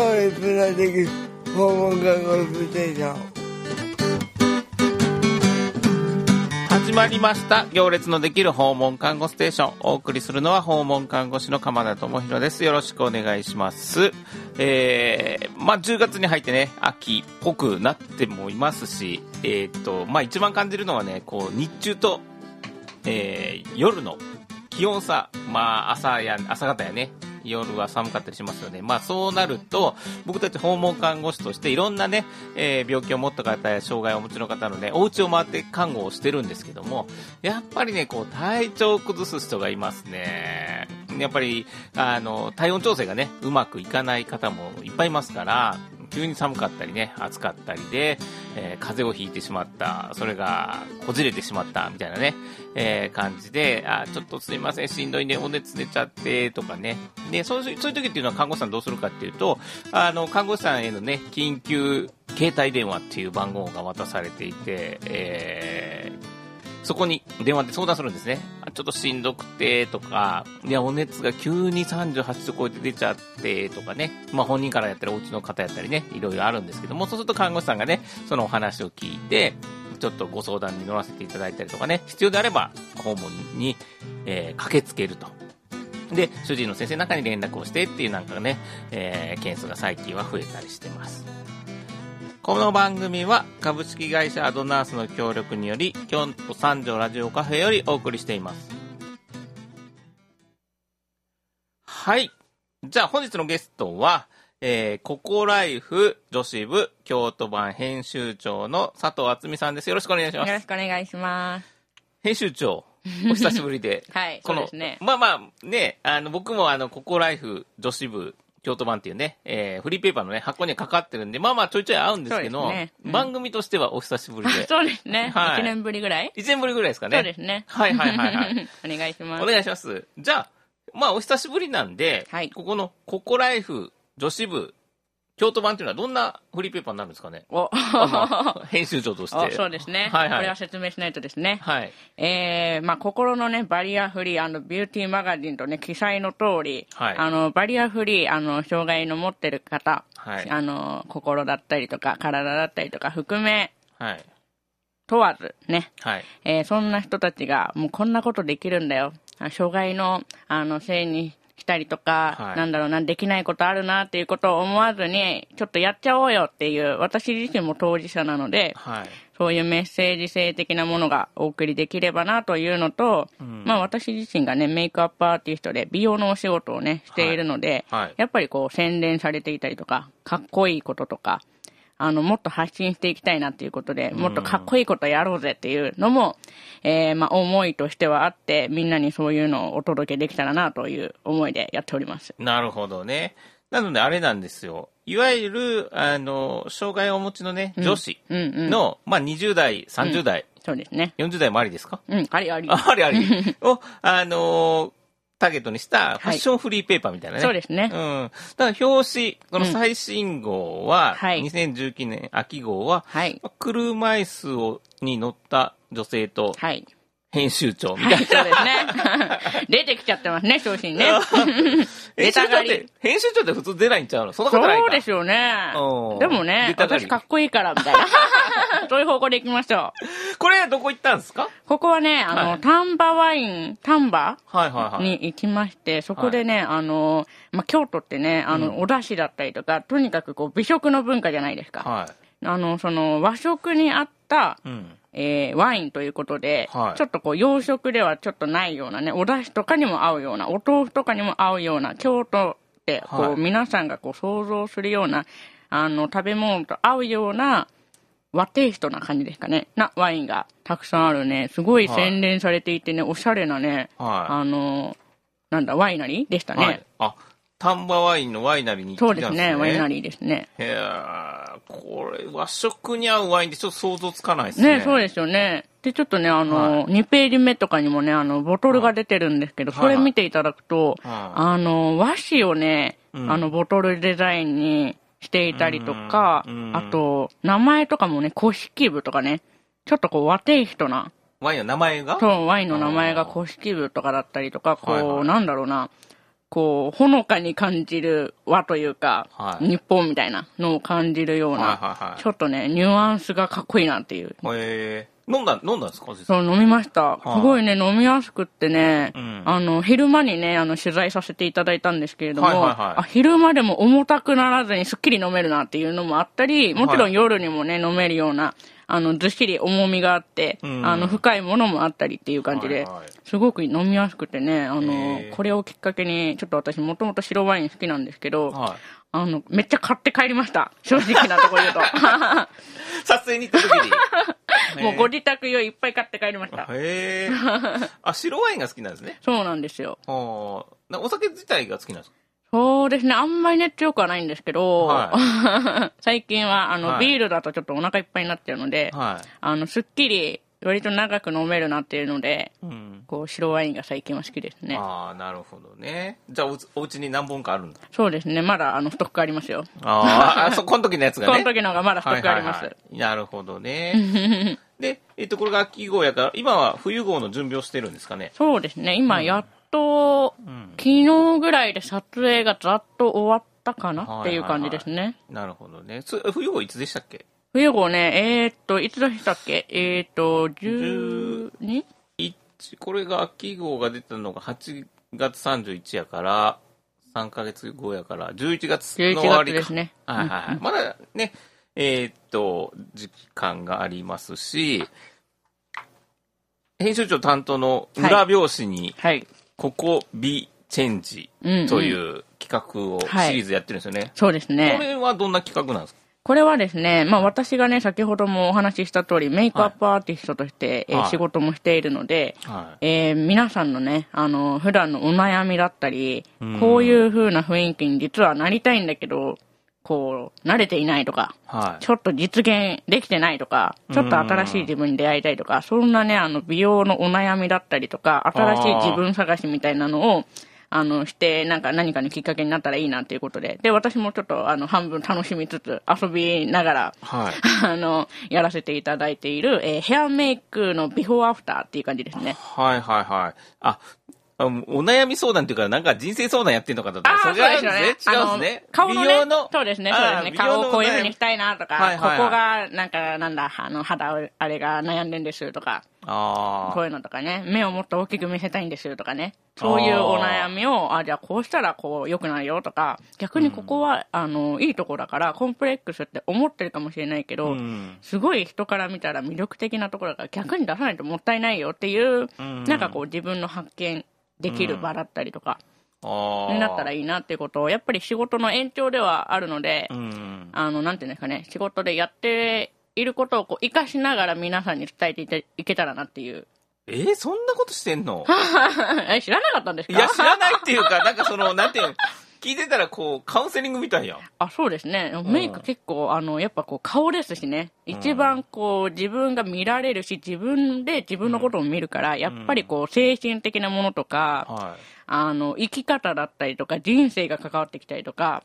行列ができる訪問看護ステーション始まりました。行列のできる訪問看護ステーション。お送りするのは訪問看護師の鎌田智博です。よろしくお願いします。えー、まあ10月に入ってね秋っぽくなってもいますしえー、っとまあ一番感じるのはねこう日中と、えー、夜の気温差。まあ朝や朝方やね。夜は寒かったりしますよね。まあそうなると、僕たち訪問看護師としていろんなね、えー、病気を持った方や障害をお持ちの方のね、お家を回って看護をしてるんですけども、やっぱりね、こう体調を崩す人がいますね。やっぱり、あの、体温調整がね、うまくいかない方もいっぱいいますから、急に寒かったりね、暑かったりで、えー、風邪をひいてしまった、それがこじれてしまった、みたいなね、えー、感じで、あ、ちょっとすいません、しんどいね、お熱出ちゃって、とかね。で、そういう、そういう時っていうのは看護師さんどうするかっていうと、あの、看護師さんへのね、緊急携帯電話っていう番号が渡されていて、え、そこに電話で相談するんですね。ちょっとしんどくてとか、いや、お熱が急に38度超えて出ちゃってとかね、まあ本人からやったり、お家の方やったりね、いろいろあるんですけども、そうすると看護師さんがね、そのお話を聞いて、ちょっとご相談に乗らせていただいたりとかね、必要であれば訪問に、えー、駆けつけると。で、主治医の先生の中に連絡をしてっていうなんかね、えー、件数が最近は増えたりしてます。この番組は株式会社アドナースの協力により京都三条ラジオカフェよりお送りしています。はい。じゃあ本日のゲストは、えー、ココライフ女子部京都版編集長の佐藤敦美さんです。よろしくお願いします。よろしくお願いします。編集長お久しぶりで。はい、この、ね、まあまあ、ね、あの、僕もあの、ココライフ女子部京都版っていうね、えー、フリーペーパーのね、箱にはかかってるんで、まあまあちょいちょい合うんですけど、ねうん、番組としてはお久しぶりで。そうですね。はい。1年ぶりぐらい ?1 年ぶりぐらいですかね。そうですね。はいはいはいはい。お願いします。お願いします。じゃあ、まあお久しぶりなんで、はい、ここのココライフ女子部京都版っていうのはどんなフリーペーパーになるんですかね？お 編集長として。そうですね、はいはい。これは説明しないとですね。はい。えー、まあ、心のね、バリアフリービューティーマガジンとね、記載の通り、はい、あの、バリアフリー、あの、障害の持ってる方、はい、あの、心だったりとか、体だったりとか含め、はい。問わず、ね。はい。えー、そんな人たちが、もうこんなことできるんだよ。障害の、あの、せいにしたりとか、はい、なんだろうな、できないことあるなっていうことを思わずに、ちょっとやっちゃおうよっていう、私自身も当事者なので、はい、そういうメッセージ性的なものがお送りできればなというのと、うん、まあ私自身がね、メイクアップアーティストで美容のお仕事をね、しているので、はい、やっぱりこう宣伝されていたりとか、かっこいいこととか、あの、もっと発信していきたいなっていうことで、もっとかっこいいことやろうぜっていうのも、えー、まあ、思いとしてはあって、みんなにそういうのをお届けできたらなという思いでやっております。なるほどね。なので、あれなんですよ。いわゆる、あの、障害をお持ちのね、女子の、うんうんうん、まあ、20代、30代、うん、そうですね。40代もありですか？うん、ありあり。ありあり。を、あのターゲットにしたファッションフリーペーパーみたいなね。そうですね。うん。ただ表紙、この最新号は、うんはい、2019年秋号は、はい、車椅子をに乗った女性と、はい、編集長みたいな。はい、そうですね。出てきちゃってますね、昇進ね。編集長って、編集長って普通出ないんちゃうの？そんなことないそうですよね。でもね、私かっこいいから、みたいな。そういう方向で行きましょう。これはどこ行ったんですか？ここはね、あの、はい、丹波ワイン、丹波はいはいはい。に行きまして、そこでね、あの、まあ、京都ってね、あの、お出汁だったりとか、とにかくこう、美食の文化じゃないですか。はい。あの、その、和食にあった、うんえー、ワインということで、はい、ちょっとこう洋食ではちょっとないようなね、お出汁とかにも合うような、お豆腐とかにも合うような、京都ってこう、はい、皆さんがこう想像するような、あの、食べ物と合うような、和テイストな感じですかね、なワインがたくさんあるね、すごい洗練されていてね、おしゃれなね、はい、あの、なんだ、ワイナリーでしたね。あ、丹波ワインのワイナリーに行ってたんですね。そうですね、ワイナリーですね。へえ、これ、和食に合うワインってちょっと想像つかないですね。ね、そうですよね。で、ちょっとね、あの、はい、2ページ目とかにもね、あの、ボトルが出てるんですけど、はい、それ見ていただくと、はい、あの、和紙をね、うん、あの、ボトルデザインにしていたりとか、あと、名前とかもね、古式部とかね、ちょっとこう和テイストな。ワインの名前が？そう、ワインの名前が古式部とかだったりとか、こう、なんだろうな、こう、ほのかに感じる和というか、はい、日本みたいなのを感じるような、はいはいはい、ちょっとね、ニュアンスがかっこいいなっていう。へ飲んだ、飲んだんですか？そう、飲みました。すごいね、飲みやすくってね、うん、あの、昼間にね、あの、取材させていただいたんですけれども、はいはいはい、あ昼間でも重たくならずにすっきり飲めるなっていうのもあったり、もちろん夜にもね、飲めるような、あの、ずっしり重みがあって、うん、あの、深いものもあったりっていう感じで、はいはい、すごく飲みやすくてね、あの、これをきっかけに、ちょっと私もともと白ワイン好きなんですけど、はい、あの、めっちゃ買って帰りました。正直なところ言うと。撮影に行った時に。もうご自宅用いっぱい買って帰りました。へえ。あ、白ワインが好きなんですね。そうなんですよ。お酒自体が好きなんですか？そうですね。あんまりね、強くはないんですけど、はい、最近は、あの、はい、ビールだとちょっとお腹いっぱいになっちゃうので、はい、あの、すっきり、割と長く飲めるなっていうので、うん、こう、白ワインが最近は好きですね。ああ、なるほどね。じゃあお、お家に何本かあるんだそうですね。まだ、あの、ストックありますよ。ああ、そ、この時のやつがね。この時のがまだストックあります。はいはいはい、なるほどね。で、えっと、これが秋号やから、今は冬号の準備をしてるんですかね？そうですね。今、やっと、うん、昨日ぐらいで撮影がざっと終わったかな？っていう感じですね。はいはいはい、なるほどね。冬号いつでしたっけ？冬号ね、えー、っと、いつでしたっけ？えー、っと、12? これが秋号が出たのが8月31やから、3か月後やから、11月の終わりか。ですね。はいはいはい。まだね、えー、っと、時間がありますし、編集長担当の裏表紙に、はい、はいここビチェンジという企画をシリーズやってるんですよね。はい、そうですね。これはどんな企画なんですか？これはですね、まあ私がね、先ほどもお話しした通り、メイクアップアーティストとして、はい、えー、仕事もしているので、はい、えー、皆さんのね、あの、普段のお悩みだったり、こういう風な雰囲気に実はなりたいんだけど、こう、慣れていないとか、はい、ちょっと実現できてないとか、ちょっと新しい自分に出会いたいとか、そんなね、あの、美容のお悩みだったりとか、新しい自分探しみたいなのを、あの、して、なんか何かのきっかけになったらいいなっていうことで。で、私もちょっと、あの、半分楽しみつつ、遊びながら、はい、あの、やらせていただいている、えー、ヘアメイクのビフォーアフターっていう感じですね。はいはいはい。あ、お悩み相談っていうか、なんか人生相談やってんのかとあそれ違うんですね。違うんですね。顔の、ね、美容の。そうですね、そうですね。顔をこういうふうにしたいなとか、はいはいはい、ここが、なんか、なんだ、あの、肌、あれが悩んでんですとか。あこういうのとかね。目をもっと大きく見せたいんですとかね。そういうお悩みを、あ、じゃあこうしたらこう良くなるよとか、逆にここは、うん、あの、いいとこだから、コンプレックスって思ってるかもしれないけど、うん、すごい人から見たら魅力的なところだから逆に出さないともったいないよっていう、うん、なんかこう自分の発見できる場だったりとか、になったらいいなっていうことを、やっぱり仕事の延長ではあるので、あの、なんていうんですかね、仕事でやっていることをこう活かしながら皆さんに伝えていけたらなっていう。えー、そんなことしてんの？え、知らなかったんですか？いや、知らないっていうか、なんかその、なんていうの、聞いてたらこう、カウンセリングみたいやん。あ、そうですね。メイク結構、あの、やっぱこう、顔ですしね。一番こう、自分が見られるし、自分で自分のことを見るから、やっぱりこう、精神的なものとか、はい、あの、生き方だったりとか、人生が関わってきたりとか、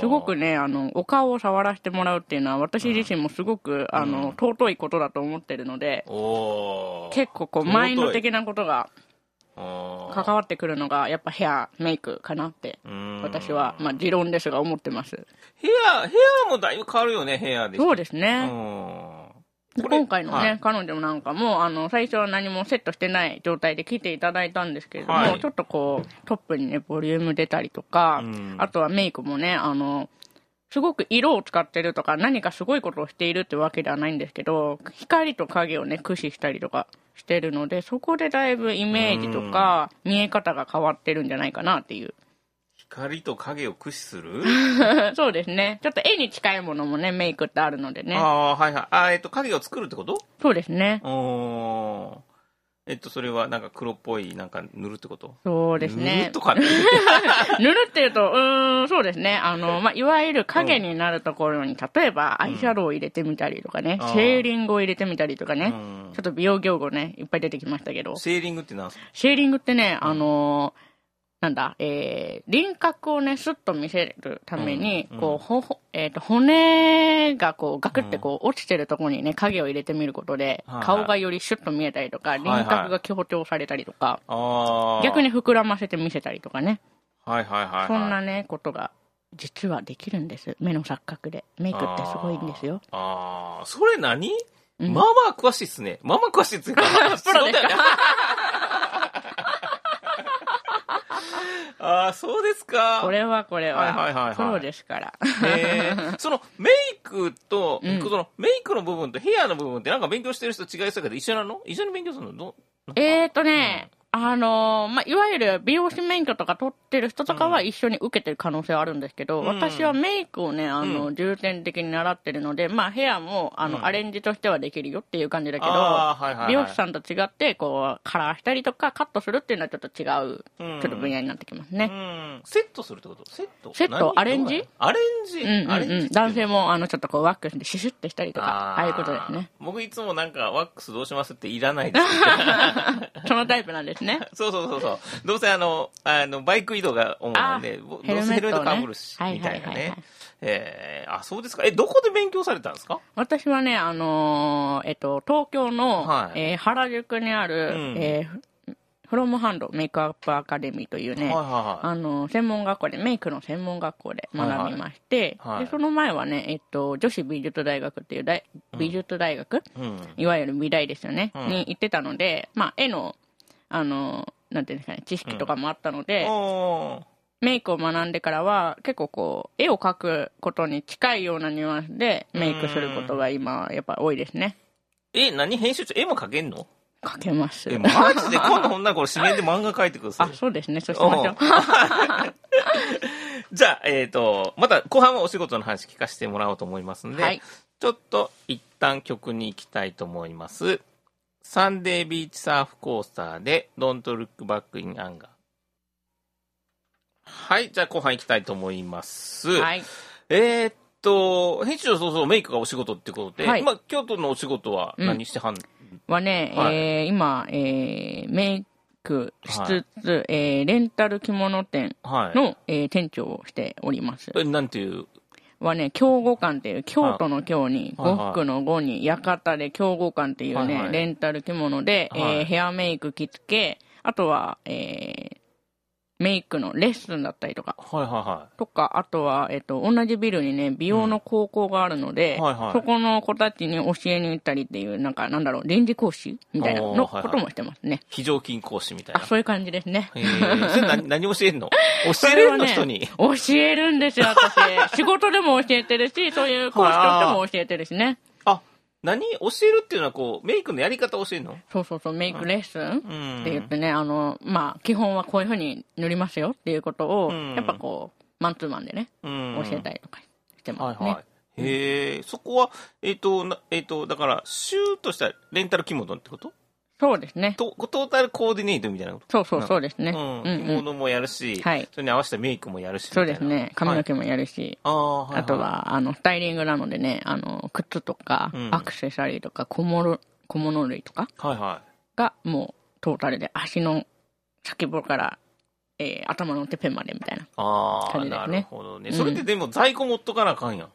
すごくね、あの、お顔を触らせてもらうっていうのは、私自身もすごく、あの、尊いことだと思ってるので、結構こう、マインド的なことが、関わってくるのがやっぱヘアメイクかなって私はまあ持論ですが思ってます。ヘアヘアもだいぶ変わるよねヘアでそうですね。今回のね、はい、彼女なんかも、あの、最初は何もセットしてない状態で来ていただいたんですけれども、はい、ちょっとこう、トップにね、ボリューム出たりとか、あとはメイクもね、あの、すごく色を使ってるとか、何かすごいことをしているってわけではないんですけど、光と影をね、駆使したりとかしてるので、そこでだいぶイメージとか、見え方が変わってるんじゃないかなっていう。光と影を駆使する？そうですね。ちょっと絵に近いものもね、メイクってあるのでね。ああ、はいはい。あえっと、影を作るってこと？そうですね。おえっと、それはなんか黒っぽい、なんか塗るってこと？そうですね。塗るとか 塗るっていうと、うん、そうですね。あの、まあ、いわゆる影になるところに、例えばアイシャドウを入れてみたりとかね、うん、シェーリングを入れてみたりとかね、うん、ちょっと美容業語ね、いっぱい出てきましたけど。シェーリングって何すか？シェーリングってね、あのーなんだ、えー、輪郭をね、スッと見せるために、うん、こう、ほ、えっ、ー、と、骨がこう、ガクってこう、落ちてるところにね、影を入れてみることで、うん、顔がよりシュッと見えたりとか、輪郭が強調されたりとか、逆に膨らませて見せたりとかね。はいはいはい、はい、そんなねことが実はできるんです。目の錯覚で。メイクってすごいんですよ。ああそれ何、うん、まあまあ詳しいっすね。まあまあ詳しいっつうか プロですか？ああ、そうですか。これはこれは。はいはいはい、はい。プロですから。へ そのメイクと、うん、そのメイクの部分とヘアの部分ってなんか勉強してる人違いそうけど一緒なの？一緒に勉強するの？どえーとね、あのー、まあ、いわゆる美容師免許とか取ってる人とかは一緒に受けてる可能性はあるんですけど、うん、私はメイクをね、あの、重点的に習ってるので、まあ、ヘアも、あの、うん、アレンジとしてはできるよっていう感じだけど、はいはいはい、美容師さんと違って、こう、カラーしたりとか、カットするっていうのはちょっと違う、ちょっと分野になってきますね。セットするってこと？セット？セット？アレンジ？アレンジ、うんうんうん、男性も、あの、ちょっとこう、ワックスでシュシュってしたりとか、ああいうことですね。僕いつもなんか、ワックスどうしますっていらないです。そのタイプなんですね。そうそうそうそう。どうせあの、あの、バイク移動が主なんで、どうせヘルメットかぶるし、みたいなね。えー、あ、そうですか。え、どこで勉強されたんですか？私はね、あのー、えっと、東京の、はい、えー、原宿にある、うん、えー、フロムハンドメイクアップアカデミーというね、はいはいはい、あの、専門学校で、メイクの専門学校で学びまして、はい。はい、で、その前はね、えっと、女子美術大学っていう大美術大学、うん、いわゆる美大ですよね、うん、に行ってたので、まあ、絵の、あの、なんていうんですかね、知識とかもあったので、うん、メイクを学んでからは、結構こう、絵を描くことに近いようなニュアンスでメイクすることが今、やっぱ多いですね。え、何編集長、絵も描けんの？描けます。え、マジで今度ほんならこれ紙面で漫画描いてください。あ、そうですね。そうしましょう。じゃあ、えっ、ー、と、また後半はお仕事の話聞かせてもらおうと思いますんで、はい、ちょっと一旦曲に行きたいと思います。サンデービーチサーフコースターで、Don't Look Back in Anger。はい、じゃあ後半行きたいと思います。はい。えー、っと、編集長そうそうメイクがお仕事ってことで、はい、まあ、京都のお仕事は何してはん、うん、はね、はい、えー、今、えー、メイクしつつ、はい、えー、レンタル着物店の、はい、えー、店長をしております。なんていうはね、京語館っていう、京都の京に、呉服の呉に、館で京語館っていうね、レンタル着物で、えー、ヘアメイク着付け、あとは、えー、メイクのレッスンだったりとか、はいはいはい、とか、あとは、えっ、と、同じビルにね、美容の高校があるので、うんはいはい、そこの子たちに教えに行ったりっていう、なんか、なんだろう、臨時講師みたいなのこともしてますね。はいはい、非常勤講師みたいな。あ、そういう感じですね。えー、それ何、何教えんの？教えれるの、ね、人に？教えるんですよ、私。仕事でも教えてるし、そういう講師としても教えてるしね。何教えるっていうのはこう、メイクのやり方を教えるの？そうそうそう、メイクレッスンって言ってね、あの、まあ、基本はこういうふうに塗りますよっていうことを、やっぱこう、マンツーマンでね、教えたりとかしてますね。はいはい。へえ、そこは、えっ、ー、と、えっ、ー、と、だから、週としたレンタル着物ってこと？そうですね。トトータルコーディネートみたいなこと？そうそうそうですね。うん。着物もやるし、はい、それに合わせたメイクもやるしそうですね。髪の毛もやるし、はい、あはいはい、あとは、あの、スタイリングなのでね、あの、靴とか、うん、アクセサリーとか、小物、小物類とか、はいはい。が、もう、トータルで足の先っぽから、えー、頭のてっぺんまでみたいな感じですね。なるほどね。それってでも在庫持っとかなあかんやん。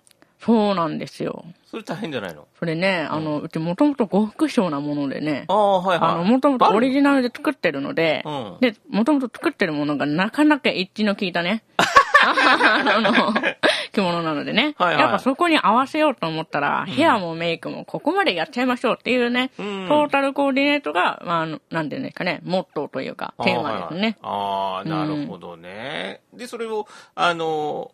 そうなんですよ。それ大変じゃないの？それね、あの、うちもともと呉服商なものでね、ああ、はいはい。あの、もともとオリジナルで作ってるので、うん、で、もともと作ってるものがなかなか一致の効いたね、あの、着物なのでね、はいはい、やっぱそこに合わせようと思ったら、うん、ヘアもメイクもここまでやっちゃいましょうっていうね、うん、トータルコーディネートが、まあ、なんていうんですかね、モットーというか、テーマですね。あ、はいはい、あ、なるほどね。で、それを、あの、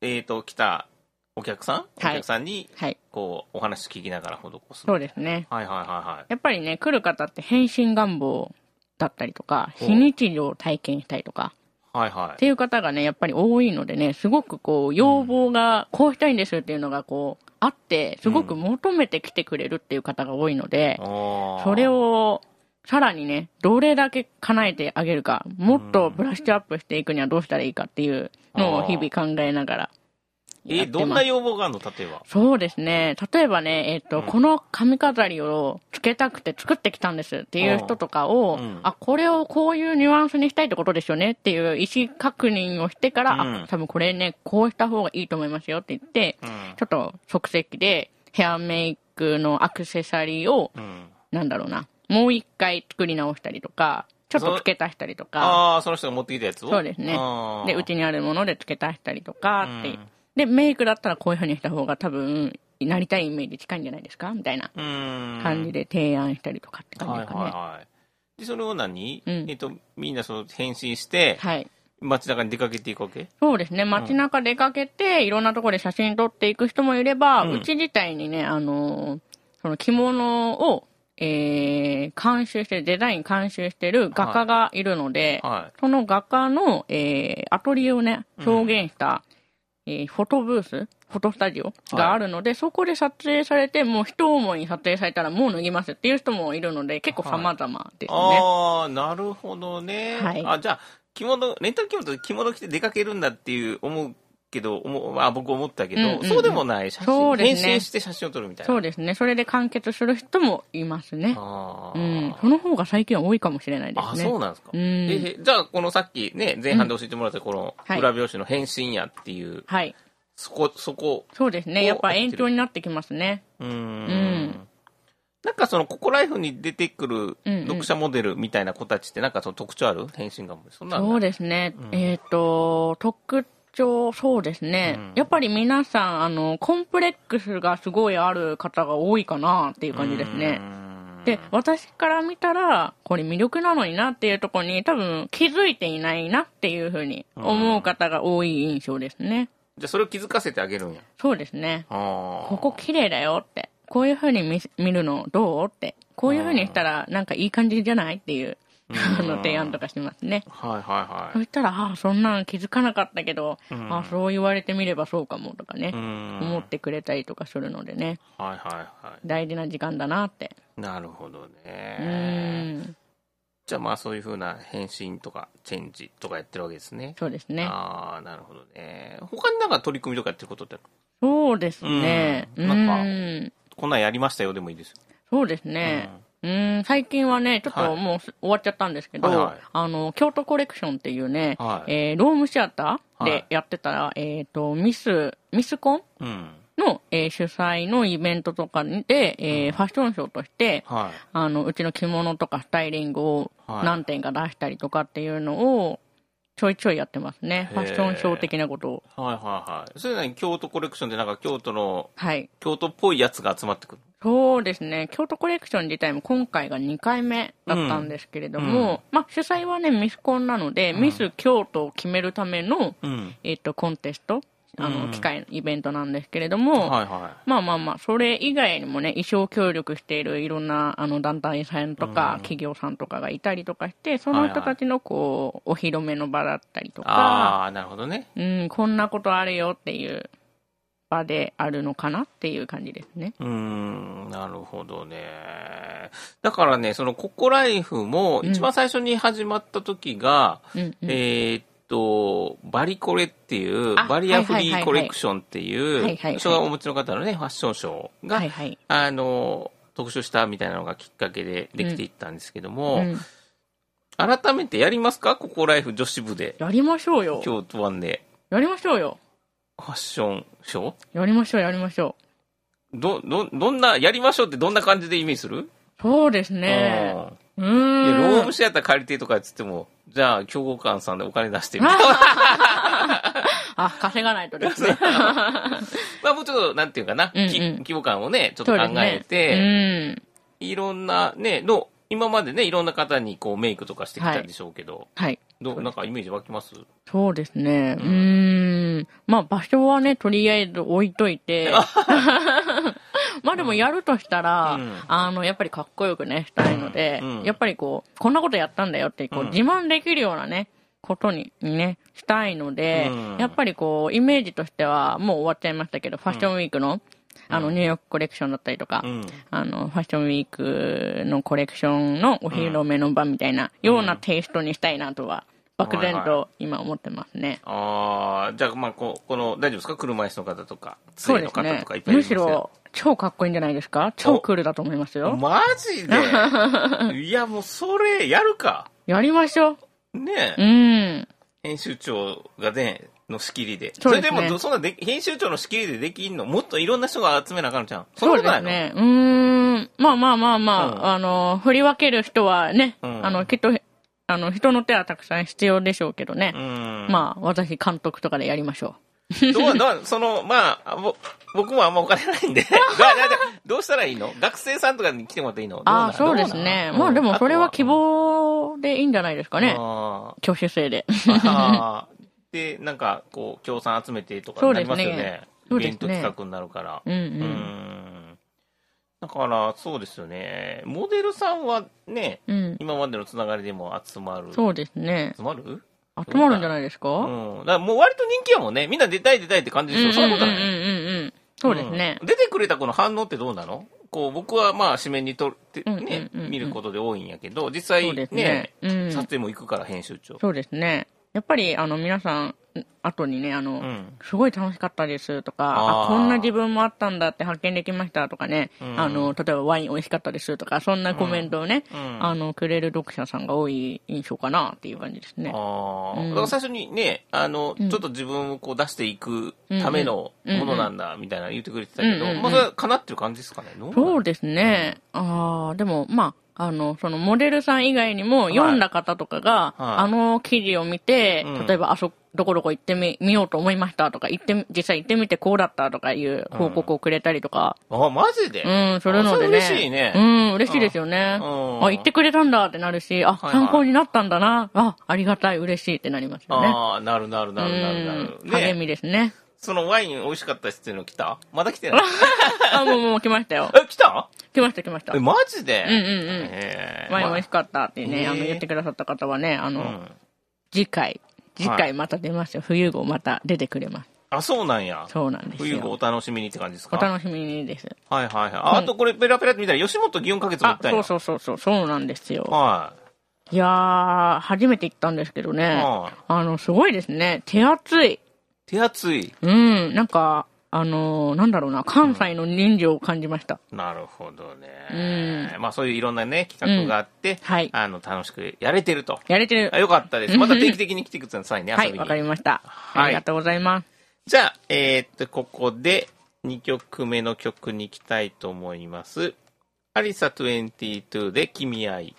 えっ、ー、と、来たお客さん、お客さんに、はい、こう、お話聞きながら施す。そうですね。はいはいはいはい。やっぱりね、来る方って変身願望だったりとか、非日常を体験したいとか、はいはい。っていう方がね、やっぱり多いのでね、すごくこう、要望が、こうしたいんですっていうのがこう、あって、すごく求めてきてくれるっていう方が多いので、うん、それを、さらにね、どれだけ叶えてあげるか、もっとブラッシュアップしていくにはどうしたらいいかっていうのを日々考えながらえ、どんな要望があるの？例えば。そうですね。例えばね、えっ、ー、と、うん、この髪飾りをつけたくて作ってきたんですっていう人とかを、うん、あ、これをこういうニュアンスにしたいってことですよねっていう意思確認をしてから、うん、あ、多分これね、こうした方がいいと思いますよって言って、ちょっと即席でヘアメイクのアクセサリーを、なんだろうな、もう一回作り直したりとか、ちょっと付け足したりとか。ああ、その人が持ってきたやつを？そうですね。で、うちにあるもので付け足したりとかって、うん、で、メイクだったらこういうふうにした方が多分、なりたいイメージ近いんじゃないですか？みたいな感じで提案したりとかって感じですかね。はいはいはい、で、それを何、うん、えっと、みんなその返信して、はい。街中に出かけていくわけ？そうですね。街中出かけて、いろんなところで写真撮っていく人もいれば、うち、自体にね、あのー、その着物を、えー、監修してる、デザイン監修してる画家がいるので、はい。はい、その画家の、えー、アトリエをね、表現した、うん、えー、フォトブースフォトスタジオがあるので、はい、そこで撮影されて、もう一思いに撮影されたらもう脱ぎますっていう人もいるので、結構様々ですね。ああ、なるほどね。はい。あ、じゃあ、着物、レンタル着物着物着て出かけるんだっていう思うけど、思まあ、僕思ったけど、うんうんうん、そうでもない写真、ね、変身して写真を撮るみたいな。そうですね。それで完結する人もいますね。うん。その方が最近は多いかもしれないですね。あ、そうなんですか。うん、えじゃあ、このさっきね、前半で教えてもらったこの裏表紙の変身やっていう、はい。そこ、そこ。そうですね。やっぱ延長になってきますね。うん。うん。なんかその、ココライフに出てくる読者モデルみたいな子たちって、なんかその特徴ある？変身がそんなそうですね。うん、えっ、ー、と、特徴、そうですね、うん、やっぱり皆さん、あの、コンプレックスがすごいある方が多いかなっていう感じですね。で、私から見たら、これ魅力なのになっていうところに多分気づいていないなっていうふうに思う方が多い印象ですね。じゃあそれを気づかせてあげるんや。そうですね。ここ綺麗だよって。こういう風に見見るのどうって。こういう風にしたらなんかいい感じじゃないっていう。あの提案とかしますね。はいはいはい。そしたら、ああ、そんなん気づかなかったけど、うん、ああ、そう言われてみればそうかもとかね、思ってくれたりとかするのでね。はいはいはい。大事な時間だなって。なるほどね。うん。じゃあまあそういうふうな変身とかチェンジとかやってるわけですね。そうですね。ああ、なるほどね。他になんか取り組みとかやってることって？そうですね。うん。なんか、こんなんやりましたよでもいいですよ。そうですね。うん、最近はね、ちょっともう終わっちゃったんですけど、はいはい。はい、あの、京都コレクションっていうね、はい、えー、ロームシアターでやってたら、はい、えっ、ー、と、ミス、ミスコン、うん。の、えー、主催のイベントとかで、えー、うん、ファッションショーとして、はい、あの、うちの着物とかスタイリングを何点か出したりとかっていうのを、ちょいちょいやってますね。ファッションショー的なことを。はいはいはい。それなに京都コレクションでなんか京都の、はい。京都っぽいやつが集まってくるそうですね。京都コレクション自体も今回が2回目だったんですけれども、うんうん、まあ主催はね、ミスコンなので、うん、ミス京都を決めるための、えっ、と、コンテストあの、機械、イベントなんですけれども、はいはい、まあまあまあ、それ以外にもね、衣装協力しているいろんな、あの、団体さんとか、企業さんとかがいたりとかして、その人たちの、こう、お披露目の場だったりとか、ああ、なるほどね。うん、こんなことあるよっていう場であるのかなっていう感じですね。うん、なるほどね。だからね、そのココライフも、一番最初に始まった時が、うん、えーと、バリコレっていう、バリアフリーコレクションっていう、人がお持ちの方のね、ファッションショーが、はいはい、あの、特集したみたいなのがきっかけでできていったんですけども、うんうん、改めてやりますか？ここライフ女子部で。やりましょうよ。京都湾で。やりましょうよ。ファッションショー？やりましょう、やりましょう。ど、ど、どんな、やりましょうってどんな感じでイメージする？そうですね。うん。いや、ローブシアター借りてとかっつっても、じゃあ、競合館さんでお金出してみたいな。あ、稼がないとですね。まあ、もうちょっと、なんていうかな、うんうん、規模感をね、ちょっと考えて、ねうん、いろんなね、の、今までね、いろんな方にこうメイクとかしてきたんでしょうけど、はい。はい、どう、なんかイメージ湧きます？そうですね。うん、ん。まあ、場所はね、とりあえず置いといて、ま あでもやるとしたら、うん、あの、やっぱりかっこよくね、したいので、うん、やっぱりこう、こんなことやったんだよって、こう、自慢できるようなね、ことにね、したいので、やっぱりこう、イメージとしては、もう終わっちゃいましたけど、ファッションウィークの、あの、ニューヨークコレクションだったりとか、うん、あの、ファッションウィークのコレクションのお披露目の場みたいな、ようなテイストにしたいなとは、漠然と今思ってますね。はいはい、ああ、じゃあ、まあこ、この、大丈夫ですか？車椅子の方とか、杖の方とかいっぱいいますね。むしろ、超かっこいいんじゃないですか？超クールだと思いますよ。マジで？いや、もうそれ、やるか。やりましょう。ねえ。うん。編集長がね、の仕切りで。そ、ね、れでも、そんなで、編集長の仕切りでできんの？もっといろんな人が集めなあかんじゃん。そうですね。うん。まあまあまあまあ、うん、あの、振り分ける人はね、うん、あの、きっと、あの、人の手はたくさん必要でしょうけどね。まあ、私監督とかでやりましょう。どう、どう、その、まあ、僕もあんまお金ないんで どうしたらいいの？学生さんとかに来てもらっていいの？ああ、そうですね。まあでもそれは希望でいいんじゃないですかね。挙手制で。で、なんか、こう、協賛集めてとかになりますよね。イベント企画になるから。うんうん。だから、そうですよね。モデルさんはね、うん、今までのつながりでも集まる。そうですね。集まる？集まるんじゃないですか？うん。だからもう割と人気やもんね。みんな出たい出たいって感じですよ。そういうことない。うんうんうんうん。そうですね、うん、出てくれた子の反応ってどうなの？こう僕はまあ紙面にとってね、見ることで多いんやけど、実際ね、ねうん、撮影も行くから編集長。そうですね。やっぱりあの皆さん、後にね、あの、うん、すごい楽しかったですとか、あこんな自分もあったんだって発見できましたとかね、うん、あの、例えばワイン美味しかったですとか、そんなコメントをね、うん、あの、くれる読者さんが多い印象かなっていう感じですね。ああ、だから最初にね、あの、ちょっと自分をこう出していくためのものなんだ、みたいな言ってくれてたけど、まあかなってる感じですかね。そうですね。ああ、でも、まあ、あの、そのモデルさん以外にも読んだ方とかが、はいはい、あの記事を見て、うん、例えばあそ、どこどこ行ってみ、見ようと思いましたとか、行って、実際行ってみてこうだったとかいう報告をくれたりとか。うん、あ、マジで？うん、それのでね。嬉しいね。うん、嬉しいですよね。うん、あ、行ってくれたんだってなるし、あ、参考になったんだな。あ、ありがたい、嬉しいってなりますよね。ああ、なるなるなるなるなる。励みですね。そのワイン美味しかったですっていうの来た？まだ来てない？あ、もうもう来ましたよ。え、来た？来ました来ました。え、マジで？うんうんうん。ワイン美味しかったってね、あの、言ってくださった方はね、あの、次回、次回また出ますよ。冬号また出てくれます。あ、そうなんや。そうなんです冬号お楽しみにって感じですか？お楽しみにです。はいはいはい。あとこれペラペラって見たら吉本祇園か月も行ったんや。そうそうそうそう、そうなんですよ。はい。いやー、初めて行ったんですけどね。はい、あの、すごいですね。手厚い。手厚い。うん、なんか、あのー、なんだろうな、関西の人情を感じました。うん、なるほどね。うん。まあそういういろんなね、企画があって、うん、はい。あの、楽しくやれてると。やれてる。あよかったです。また定期的に来てくださいね、はい、わかりました。はい。ありがとうございます。じゃあ、えー、っと、ここで2曲目の曲に行きたいと思います。アリサ22で君愛。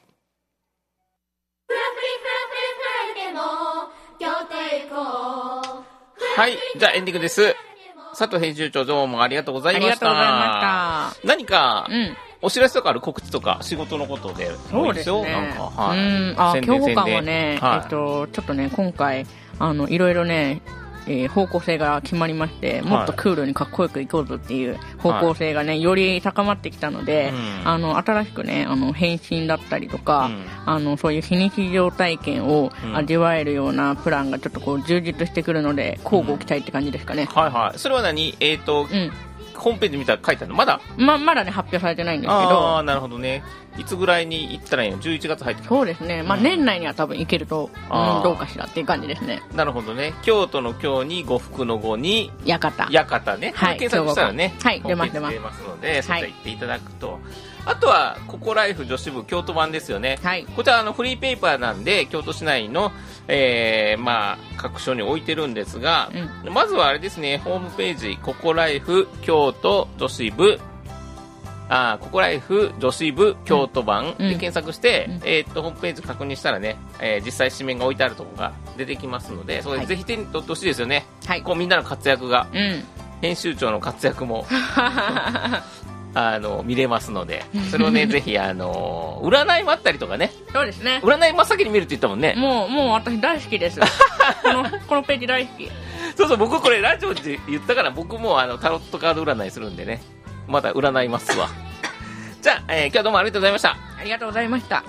はい、じゃあエンディングです。佐藤編集長、どうもありがとうございました。ありがとうございました。何か、うん、お知らせとかある告知とか、仕事のことでそうですね。なんか、はい。うん、あ、競歩館はね、はい、えっと、ちょっとね、今回、あの、いろいろね、えー、方向性が決まりまして、もっとクールにかっこよくいこうぞっていう方向性がね、はい、より高まってきたので、うん、あの、新しくね、あの、返信だったりとか、うん、あの、そういう非日常体験を味わえるようなプランがちょっとこう充実してくるので、交互期待って感じですかね。はいはい。それは何？えっ、ー、と、うんホームページ見たら書いてあるのまだま、まだね、発表されてないんですけど。ああ、なるほどね。いつぐらいに行ったらいいの ?11 月入ってそうですね。まあ、年内には多分行けると、うん、どうかしらっていう感じですね。なるほどね。京都の京に呉服の呉に、館。館ね。はい。検索したらね。はい、出ます出ます。ので、そちら行っていただくと。あとは、ココライフ女子部京都版ですよね。はい。こちら、あの、フリーペーパーなんで、京都市内の、えー、まあ、各所に置いてるんですが、うん、まずはあれですね、ホームページ、ココライフ京都女子部、あココライフ女子部京都版で検索して、うん、えー、っと、ホームページ確認したらね、えー、実際紙面が置いてあるところが出てきますので、それぜひ手に取ってほしいですよね。はい。こうみんなの活躍が、うん、編集長の活躍も あの見れますので、それをね、ぜひ、あの占いもあったりとかね、そうですね占い真っ先に見るって言ったもんね、もう、もう私、大好きです、このこのページ大好き。そうそう、僕、これ、ラジオで言ったから、僕もあのタロットカード占いするんでね、まだ占いますわ。じゃあ、えー、今日はどうもありがとうございました。ありがとうございました。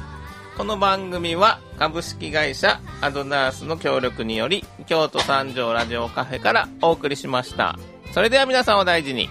この番組は株式会社アドナースの協力により京都三条ラジオカフェからお送りしました。それでは皆さんお大事に。